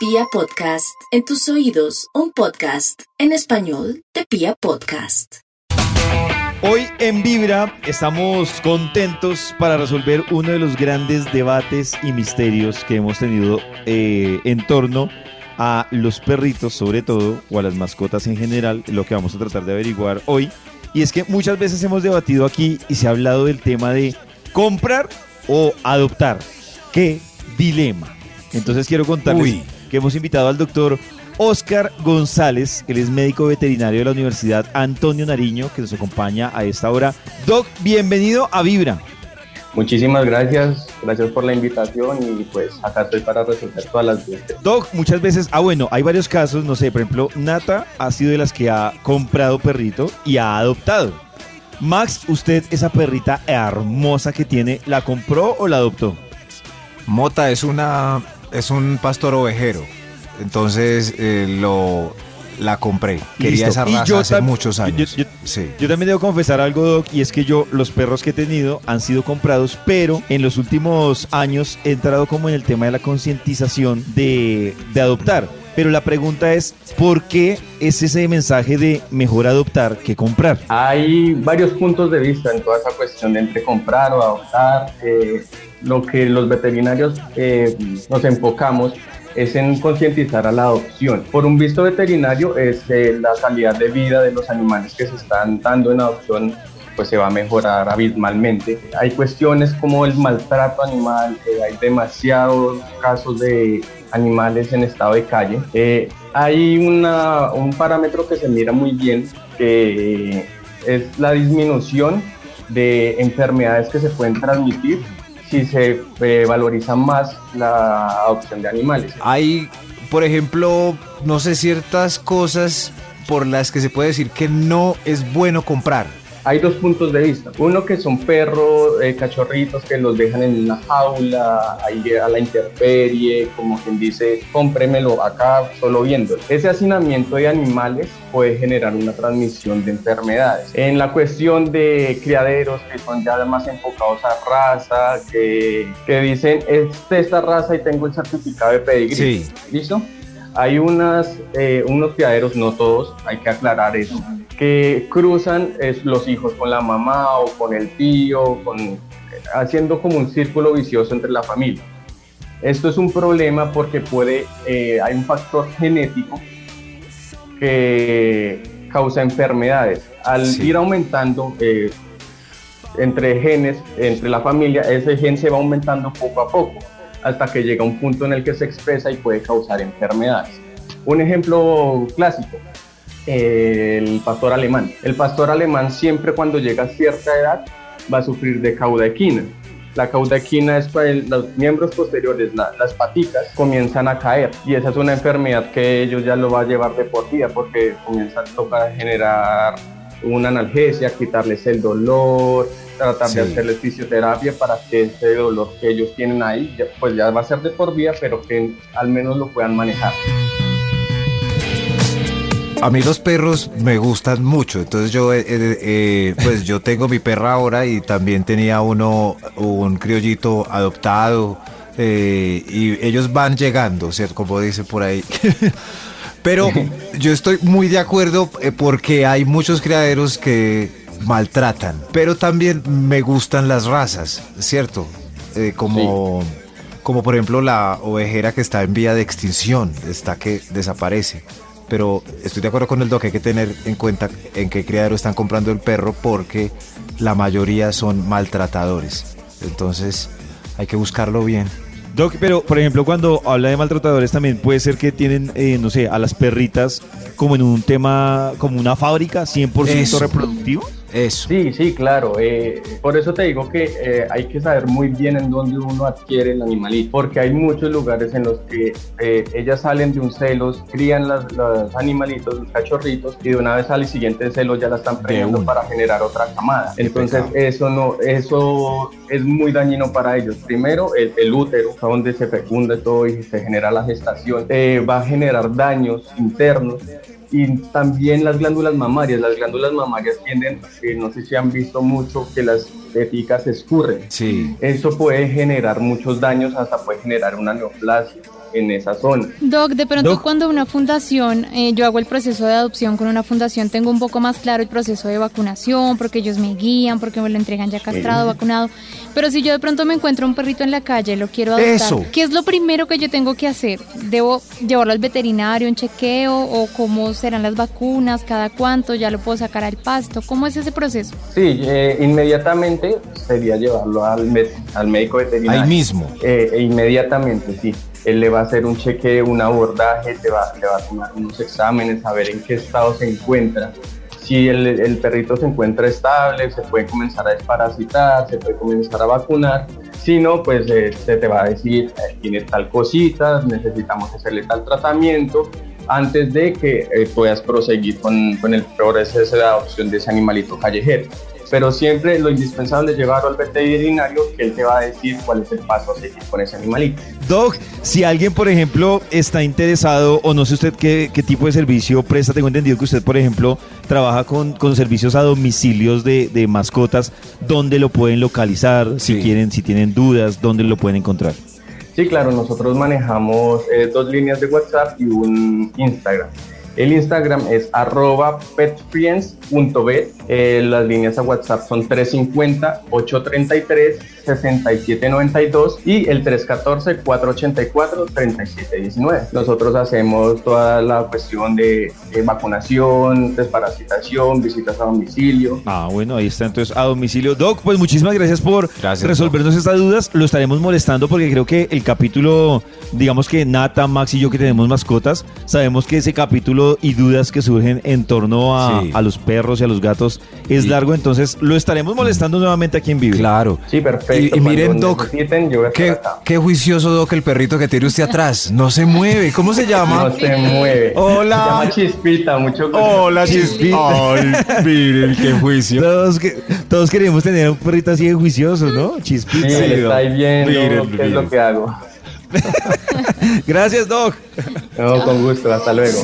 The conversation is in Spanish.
Pia Podcast, en tus oídos, un podcast en español de Pia Podcast. Hoy en Vibra estamos contentos para resolver uno de los grandes debates y misterios que hemos tenido eh, en torno a los perritos sobre todo o a las mascotas en general, lo que vamos a tratar de averiguar hoy. Y es que muchas veces hemos debatido aquí y se ha hablado del tema de comprar o adoptar. ¿Qué dilema? Entonces quiero contarles que hemos invitado al doctor Oscar González, él es médico veterinario de la Universidad Antonio Nariño, que nos acompaña a esta hora. Doc, bienvenido a Vibra. Muchísimas gracias, gracias por la invitación y pues acá estoy para resolver todas las dudas. Doc, muchas veces, ah bueno, hay varios casos, no sé, por ejemplo, Nata ha sido de las que ha comprado perrito y ha adoptado. Max, usted esa perrita hermosa que tiene, ¿la compró o la adoptó? Mota es una es un pastor ovejero. Entonces eh, lo la compré. Quería esa raza hace muchos años. Yo, yo, también debo confesar algo, Doc, y es que yo, los perros que he tenido han sido comprados, pero en los últimos años he entrado como en el tema de la concientización de, de adoptar. Pero la pregunta es, ¿por qué es ese mensaje de mejor adoptar que comprar? Hay varios puntos de vista en toda esa cuestión de entre comprar o adoptar. Eh, lo que los veterinarios eh, nos enfocamos es en concientizar a la adopción. Por un visto veterinario es eh, la calidad de vida de los animales que se están dando en adopción pues se va a mejorar abismalmente. Hay cuestiones como el maltrato animal, eh, hay demasiados casos de animales en estado de calle. hay una, un parámetro que se mira muy bien, que es la disminución de enfermedades que se pueden transmitir si se eh, valoriza más la adopción de animales. Hay, por ejemplo, no sé, ciertas cosas por las que se puede decir que no es bueno comprar hay dos puntos de vista. Uno que son perros, eh, cachorritos que los dejan en una jaula, ahí a la intemperie, como quien dice, cómpremelo acá solo viendo. Ese hacinamiento de animales puede generar una transmisión de enfermedades. En la cuestión de criaderos que son ya más enfocados a raza, que, que dicen, es de esta raza y tengo el certificado de pedigrí. Sí. ¿Listo? Hay unas, eh, unos criaderos, no todos, hay que aclarar eso, que cruzan los hijos con la mamá o con el tío, con, haciendo como un círculo vicioso entre la familia. Esto es un problema porque puede, eh, hay un factor genético que causa enfermedades. Al ir aumentando eh, entre genes, entre la familia, ese gen se va aumentando poco a poco hasta que llega un punto en el que se expresa y puede causar enfermedades. Un ejemplo clásico, el pastor alemán. El pastor alemán siempre cuando llega a cierta edad va a sufrir de caudaquina. La caudaquina es para los miembros posteriores, las patitas, comienzan a caer y esa es una enfermedad que ellos ya lo va a llevar de por vida porque comienza a tocar generar una analgesia, quitarles el dolor, tratar de hacerles fisioterapia para que ese dolor que ellos tienen ahí, pues ya va a ser de por vida, pero que al menos lo puedan manejar. A mí los perros me gustan mucho, entonces yo, eh, eh, eh, pues yo tengo mi perra ahora y también tenía uno, un criollito adoptado y ellos van llegando, ¿cierto? Como dice por ahí. Pero yo estoy muy de acuerdo porque hay muchos criaderos que maltratan, pero también me gustan las razas, ¿cierto? como, como por ejemplo la ovejera que está en vía de extinción, está que desaparece pero estoy de acuerdo con el doc, hay que tener en cuenta en qué criadero están comprando el perro porque la mayoría son maltratadores. Entonces hay que buscarlo bien. Doc, pero por ejemplo, cuando habla de maltratadores también puede ser que tienen, eh, no sé, a las perritas como en un tema, como una fábrica 100% reproductivo. Eso. Sí, sí, claro. Eh, por eso te digo que eh, hay que saber muy bien en dónde uno adquiere el animalito, porque hay muchos lugares en los que eh, ellas salen de un celos, crían las, los animalitos, los cachorritos, y de una vez al siguiente celo ya la están preñando para generar otra camada. Entonces eso no, eso es muy dañino para ellos. Primero, el, el útero, donde se fecunda todo y se genera la gestación, va a generar daños internos y también las glándulas mamarias. Las glándulas mamarias tienden, eh, no sé si han visto mucho, que las teticas escurren. Sí. Eso puede generar muchos daños, hasta puede generar una neoplasia. En esa zona. Doc, de pronto cuando una fundación, eh, yo hago el proceso de adopción con una fundación, tengo un poco más claro el proceso de vacunación, porque ellos me guían, porque me lo entregan ya castrado, vacunado. Pero si yo de pronto me encuentro un perrito en la calle, lo quiero adoptar, ¿qué es lo primero que yo tengo que hacer? ¿Debo llevarlo al veterinario, un chequeo o cómo serán las vacunas, cada cuánto, ya lo puedo sacar al pasto? ¿Cómo es ese proceso? Sí, eh, inmediatamente sería llevarlo al, al médico veterinario. Ahí mismo. Eh, e inmediatamente, sí. Él le va a hacer un chequeo, un abordaje, te va, le va a tomar unos exámenes, a ver en qué estado se encuentra. Si el, el perrito se encuentra estable, se puede comenzar a desparasitar, se puede comenzar a vacunar. Si no, pues eh, se te va a decir, eh, tiene tal cosita, necesitamos hacerle tal tratamiento antes de que eh, puedas proseguir con, con el proceso de adopción de ese animalito callejero pero siempre lo indispensable es llevarlo al veterinario que él te va a decir cuál es el paso a seguir con ese animalito. Doc, si alguien, por ejemplo, está interesado o no sé usted qué, qué tipo de servicio presta, tengo entendido que usted, por ejemplo, trabaja con, con servicios a domicilios de, de, mascotas, ¿dónde lo pueden localizar? Si quieren, si tienen dudas, ¿dónde lo pueden encontrar? Sí, claro, nosotros manejamos eh, dos líneas de WhatsApp y un Instagram. El Instagram es arroba petfriends.bet. Eh, las líneas a WhatsApp son 350-833-6792 y el 314-484-3719. Nosotros hacemos toda la cuestión de, vacunación, desparasitación, visitas a domicilio. Ah, bueno, ahí está entonces a domicilio. Doc, pues muchísimas gracias por resolvernos estas dudas. Lo estaremos molestando porque creo que el capítulo, digamos que Nata, Max y yo que tenemos mascotas, sabemos que ese capítulo y dudas que surgen en torno a, a los perros y a los gatos es largo, entonces lo estaremos molestando nuevamente aquí en Vive. Claro. Sí, perfecto. Y, miren, Doc, qué, qué, juicioso, Doc, el perrito que tiene usted atrás. No se mueve. ¿Cómo se llama? No se mueve. Hola. Se llama Chispita, mucho gusto. Hola, Chispita. Ay, miren, qué juicio. Todos, que, todos queremos tener un perrito así de juicioso, ¿no? Chispita. Sí, está ahí viendo qué es lo que hago. Gracias, Doc. No, con gusto. Hasta luego.